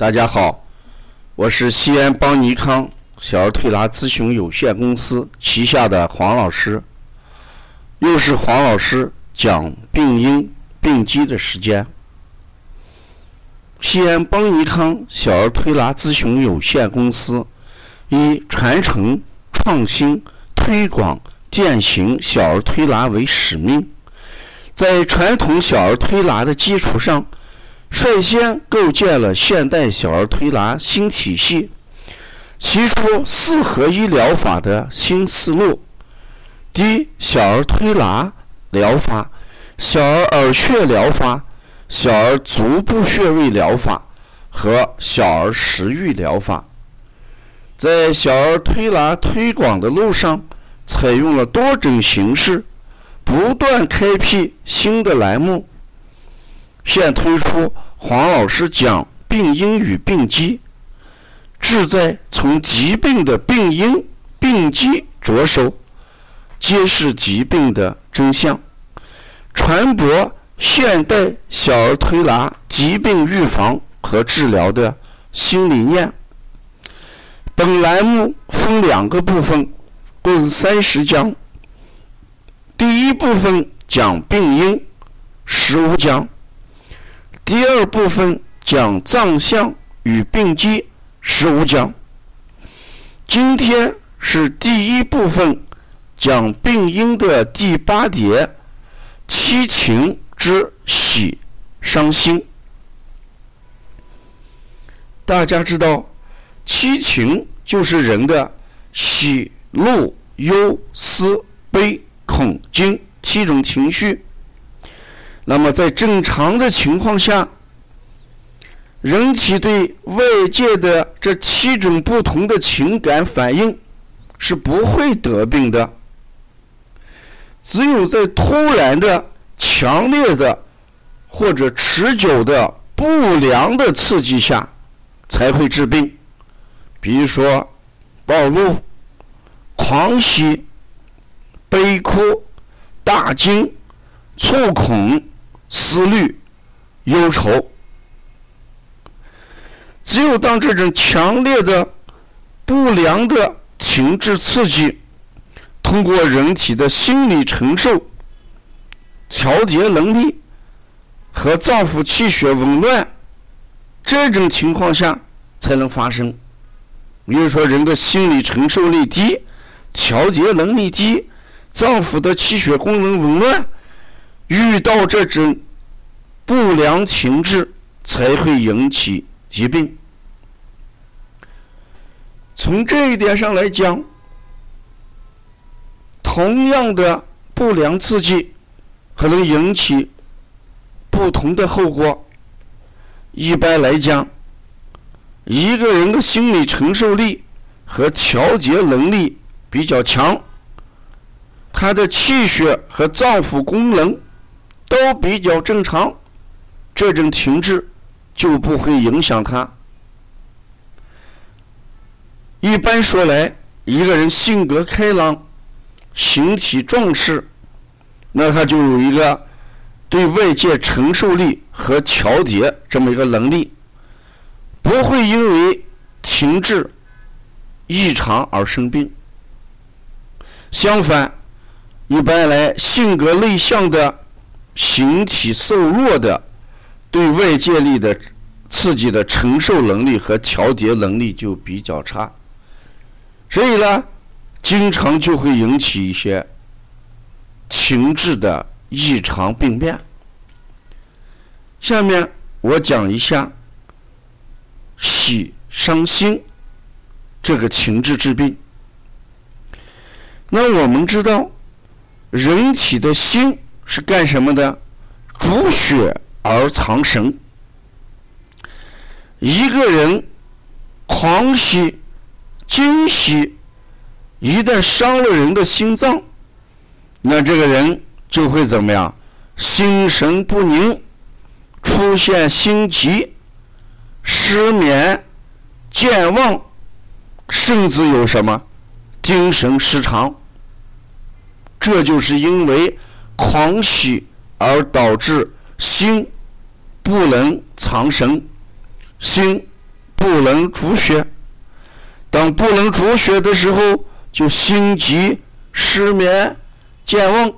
大家好，我是西安邦尼康小儿推拿咨询有限公司旗下的黄老师，又是黄老师讲病因病机的时间。西安邦尼康小儿推拿咨询有限公司以传承、创新、推广、践行小儿推拿为使命。在传统小儿推拿的基础上，率先构建了现代小儿推拿新体系，提出四合一疗法的新思路，即小儿推拿疗法、小儿耳穴疗法、小儿足部穴位疗法和小儿食欲疗法。在小儿推拿推广的路上，采用了多种形式。不断开辟新的栏目，现推出黄老师讲病因与病机，志在从疾病的病因、病机着手，揭示疾病的真相，传播现代小儿推拿疾病预防和治疗的新理念。本栏目分两个部分，共三十讲。第一部分讲病因，十五讲；第二部分讲脏象与病机，十五讲。今天是第一部分讲病因的第八节，七情之喜、伤心。大家知道，七情就是人的喜、怒、忧、思、悲。恐惊七种情绪。那么，在正常的情况下，人体对外界的这七种不同的情感反应是不会得病的。只有在突然的、强烈的或者持久的不良的刺激下，才会治病。比如说，暴怒、狂喜。悲哭、大惊、触恐、思虑、忧愁，只有当这种强烈的、不良的情志刺激，通过人体的心理承受、调节能力和脏腑气血紊乱这种情况下才能发生。比如说，人的心理承受力低，调节能力低。脏腑的气血功能紊乱，遇到这种不良情志，才会引起疾病。从这一点上来讲，同样的不良刺激可能引起不同的后果。一般来讲，一个人的心理承受力和调节能力比较强。他的气血和脏腑功能都比较正常，这种停滞就不会影响他。一般说来，一个人性格开朗、形体壮实，那他就有一个对外界承受力和调节这么一个能力，不会因为停滞异常而生病。相反，一般来，性格内向的、形体瘦弱的，对外界力的刺激的承受能力和调节能力就比较差，所以呢，经常就会引起一些情志的异常病变。下面我讲一下喜伤心这个情志治病。那我们知道。人体的心是干什么的？主血而藏神。一个人狂喜、惊喜，一旦伤了人的心脏，那这个人就会怎么样？心神不宁，出现心急、失眠、健忘，甚至有什么精神失常。这就是因为狂喜而导致心不能藏神，心不能主血。当不能主血的时候，就心急、失眠、健忘；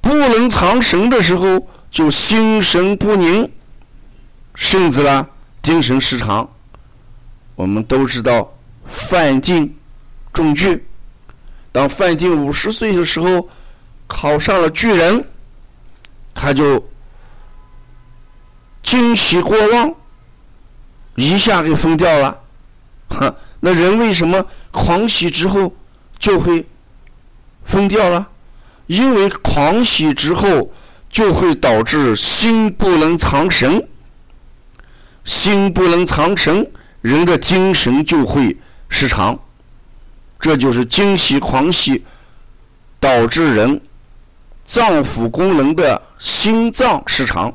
不能藏神的时候，就心神不宁，甚至呢精神失常。我们都知道范进中举，当范进五十岁的时候，考上了巨人，他就惊喜过望，一下给疯掉了，哼。那人为什么狂喜之后就会疯掉了？因为狂喜之后就会导致心不能藏神，心不能藏神，人的精神就会失常。这就是惊喜狂喜导致人脏腑功能的心脏失常。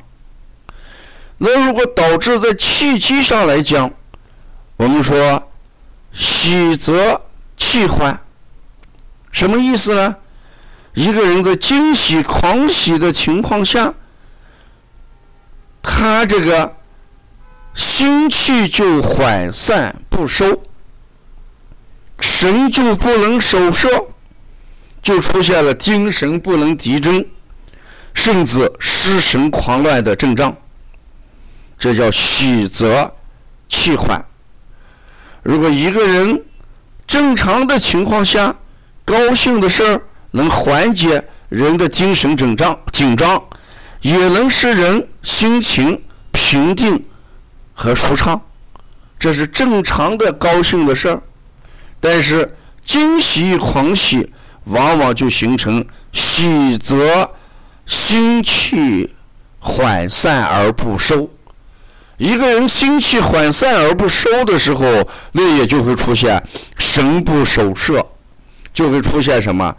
那如果导致在气机上来讲，我们说。喜则气缓，什么意思呢？一个人在惊喜狂喜的情况下，他这个心气就缓散不收，神就不能守摄，就出现了精神不能集中，甚至失神狂乱的症状。这叫喜则气缓。如果一个人正常的情况下，高兴的事儿能缓解人的精神紧张，紧张也能使人心情平静和舒畅，这是正常的高兴的事儿。但是惊喜狂喜，往往就形成喜则心气缓散而不收。一个人心气缓散而不收的时候，那也就会出现神不守舍，就会出现什么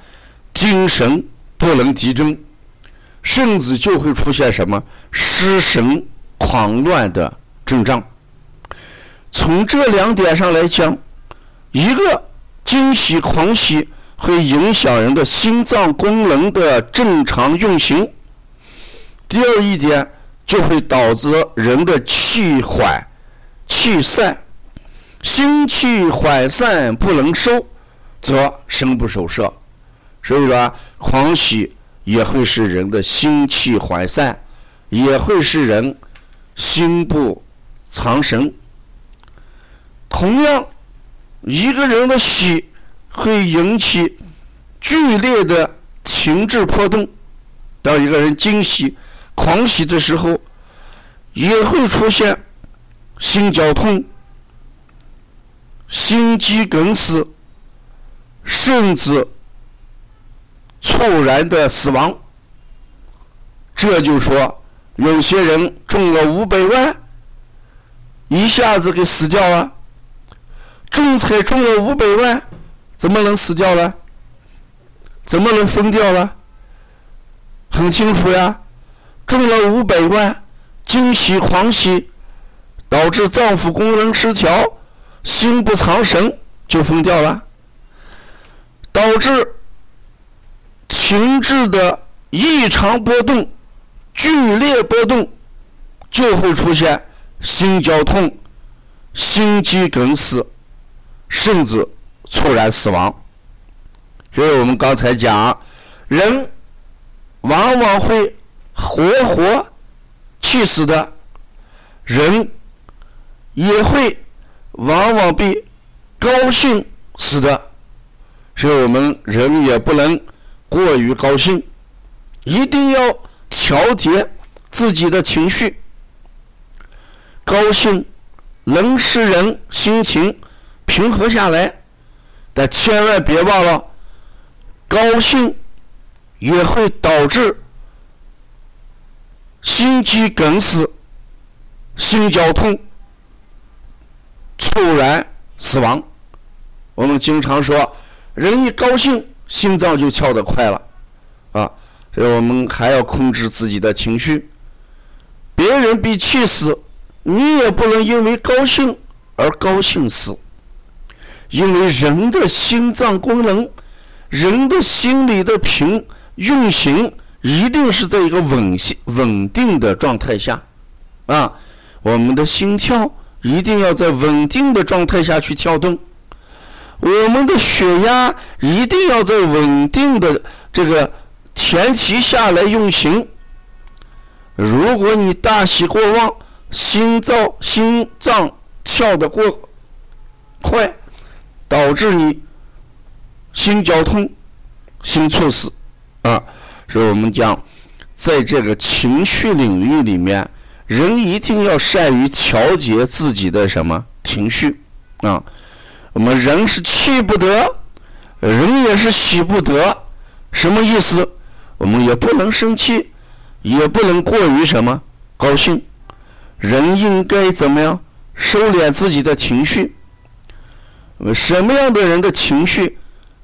精神不能集中，甚至就会出现什么失神狂乱的症状。从这两点上来讲，一个惊喜狂喜会影响人的心脏功能的正常运行。第二一点。就会导致人的气缓、气散，心气缓散不能收，则神不守舍。所以说，狂喜也会使人的心气缓散，也会使人心不藏神。同样，一个人的喜会引起剧烈的情志波动，当一个人惊喜。狂喜的时候，也会出现心绞痛、心肌梗死，甚至猝然的死亡。这就说，有些人中了五百万，一下子给死掉了。中彩中了五百万，怎么能死掉呢？怎么能疯掉呢？很清楚呀。中了五百万，惊喜狂喜，导致脏腑功能失调，心不藏神就疯掉了，导致情志的异常波动、剧烈波动，就会出现心绞痛、心肌梗死，甚至猝然死亡。所以我们刚才讲，人往往会。活活气死的人，也会往往被高兴死的，所以我们人也不能过于高兴，一定要调节自己的情绪。高兴能使人心情平和下来，但千万别忘了，高兴也会导致。心肌梗死、心绞痛、猝然死亡。我们经常说，人一高兴，心脏就跳得快了，啊，所以我们还要控制自己的情绪。别人被气死，你也不能因为高兴而高兴死，因为人的心脏功能、人的心理的平运行。一定是在一个稳性稳定的状态下，啊，我们的心跳一定要在稳定的状态下去跳动。我们的血压一定要在稳定的这个前提下来运行。如果你大喜过望，心脏心脏跳得过快，导致你心绞痛、心猝死啊！所以我们讲，在这个情绪领域里面，人一定要善于调节自己的什么情绪啊？我们人是气不得，人也是喜不得，什么意思？我们也不能生气，也不能过于什么高兴。人应该怎么样收敛自己的情绪？什么样的人的情绪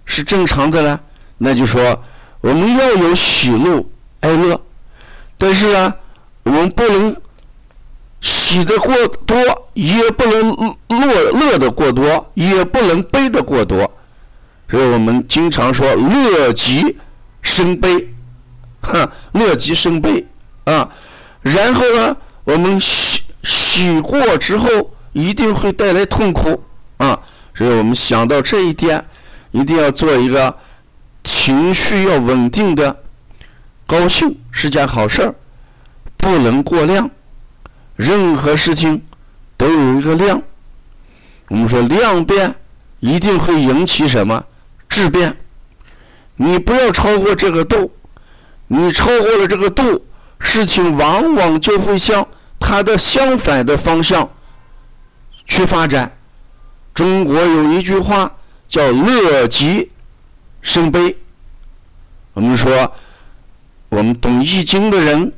是正常的呢？那就说我们要有喜怒哀乐，但是呢，我们不能。喜的过多，也不能乐乐的过多，也不能悲的过多，所以我们经常说乐极生悲，哈，乐极生悲啊。然后呢，我们喜喜过之后，一定会带来痛苦啊。所以我们想到这一点，一定要做一个情绪要稳定的，高兴是件好事儿，不能过量。任何事情都有一个量，我们说量变一定会引起什么质变，你不要超过这个度，你超过了这个度，事情往往就会向它的相反的方向去发展。中国有一句话叫“乐极生悲”，我们说我们懂易经的人。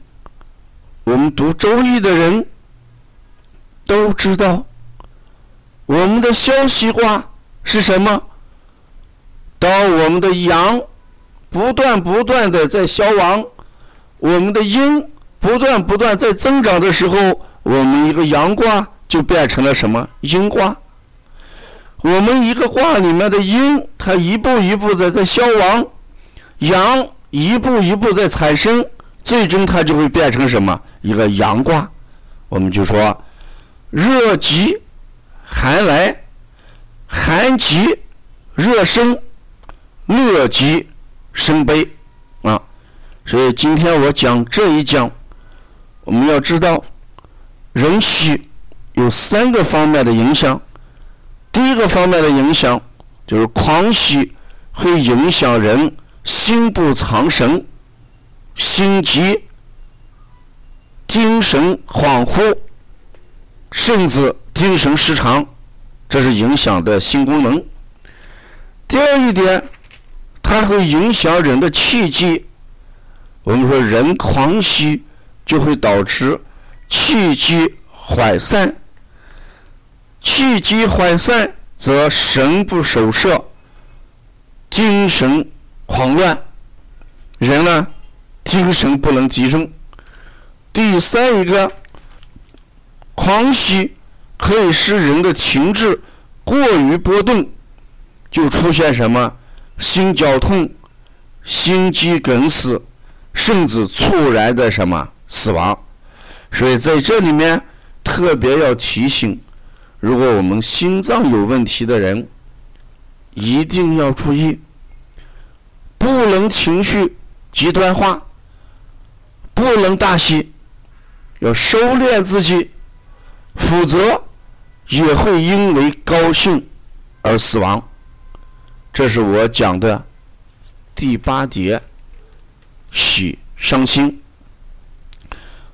我们读《周易》的人都知道，我们的消息卦是什么？当我们的阳不断不断的在消亡，我们的阴不断不断在增长的时候，我们一个阳卦就变成了什么阴卦？我们一个卦里面的阴，它一步一步在在消亡，阳一步一步在产生。最终它就会变成什么？一个阳卦，我们就说热极寒来，寒极热生，乐极生悲啊。所以今天我讲这一讲，我们要知道人喜有三个方面的影响。第一个方面的影响就是狂喜会影响人心不藏神。心急、精神恍惚，甚至精神失常，这是影响的心功能。第二一点，它会影响人的气机。我们说，人狂喜就会导致气机涣散，气机涣散则神不守舍，精神狂乱，人呢？精神不能集中。第三一个，狂喜可以使人的情志过于波动，就出现什么心绞痛、心肌梗死，甚至猝然的什么死亡。所以在这里面特别要提醒，如果我们心脏有问题的人，一定要注意，不能情绪极端化。不能大喜，要收敛自己，否则也会因为高兴而死亡。这是我讲的第八节，喜伤心。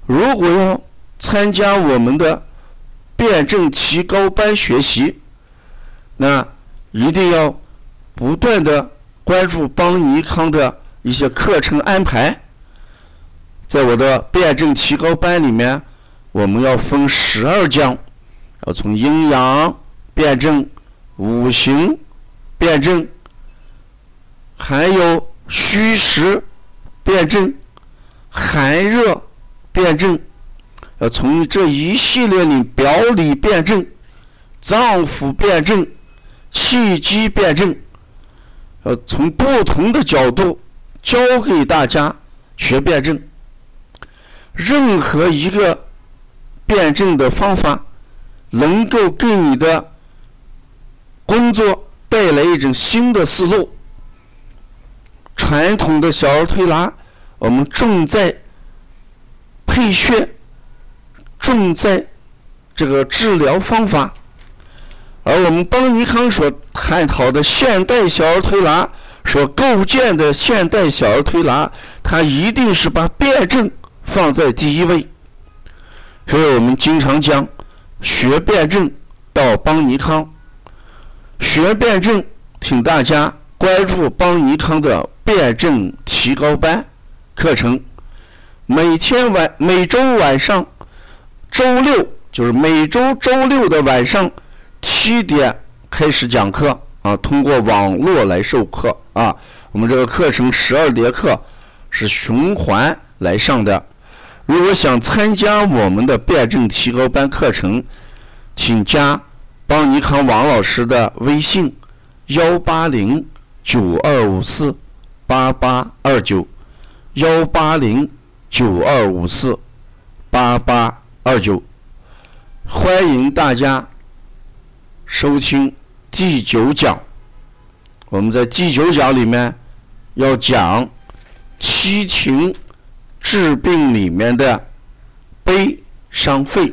如果要参加我们的辩证提高班学习，那一定要不断的关注邦尼康的一些课程安排。在我的辩证提高班里面，我们要分十二讲，要从阴阳辩证、五行辩证，还有虚实辩证、寒热辩证，要从这一系列里表里辩证、脏腑辩证、气机辩证，要从不同的角度教给大家学辩证。任何一个辩证的方法，能够给你的工作带来一种新的思路。传统的小儿推拿，我们重在配穴，重在这个治疗方法，而我们邦尼康所探讨的现代小儿推拿，所构建的现代小儿推拿，它一定是把辩证放在第一位。所以我们经常讲，学辩证到邦尼康，学辩证，请大家关注邦尼康的辩证提高班课程。每天晚每周晚上，周六就是每周周六的晚上七点开始讲课啊，通过网络来授课啊。我们这个课程十二节课是循环来上的。如果想参加我们的辩证提高班课程，请加邦尼康王老师的微信：幺八零九二五四八八二九，幺八零九二五四八八二九。欢迎大家收听第九讲。我们在第九讲里面要讲七情。治病里面的悲伤肺。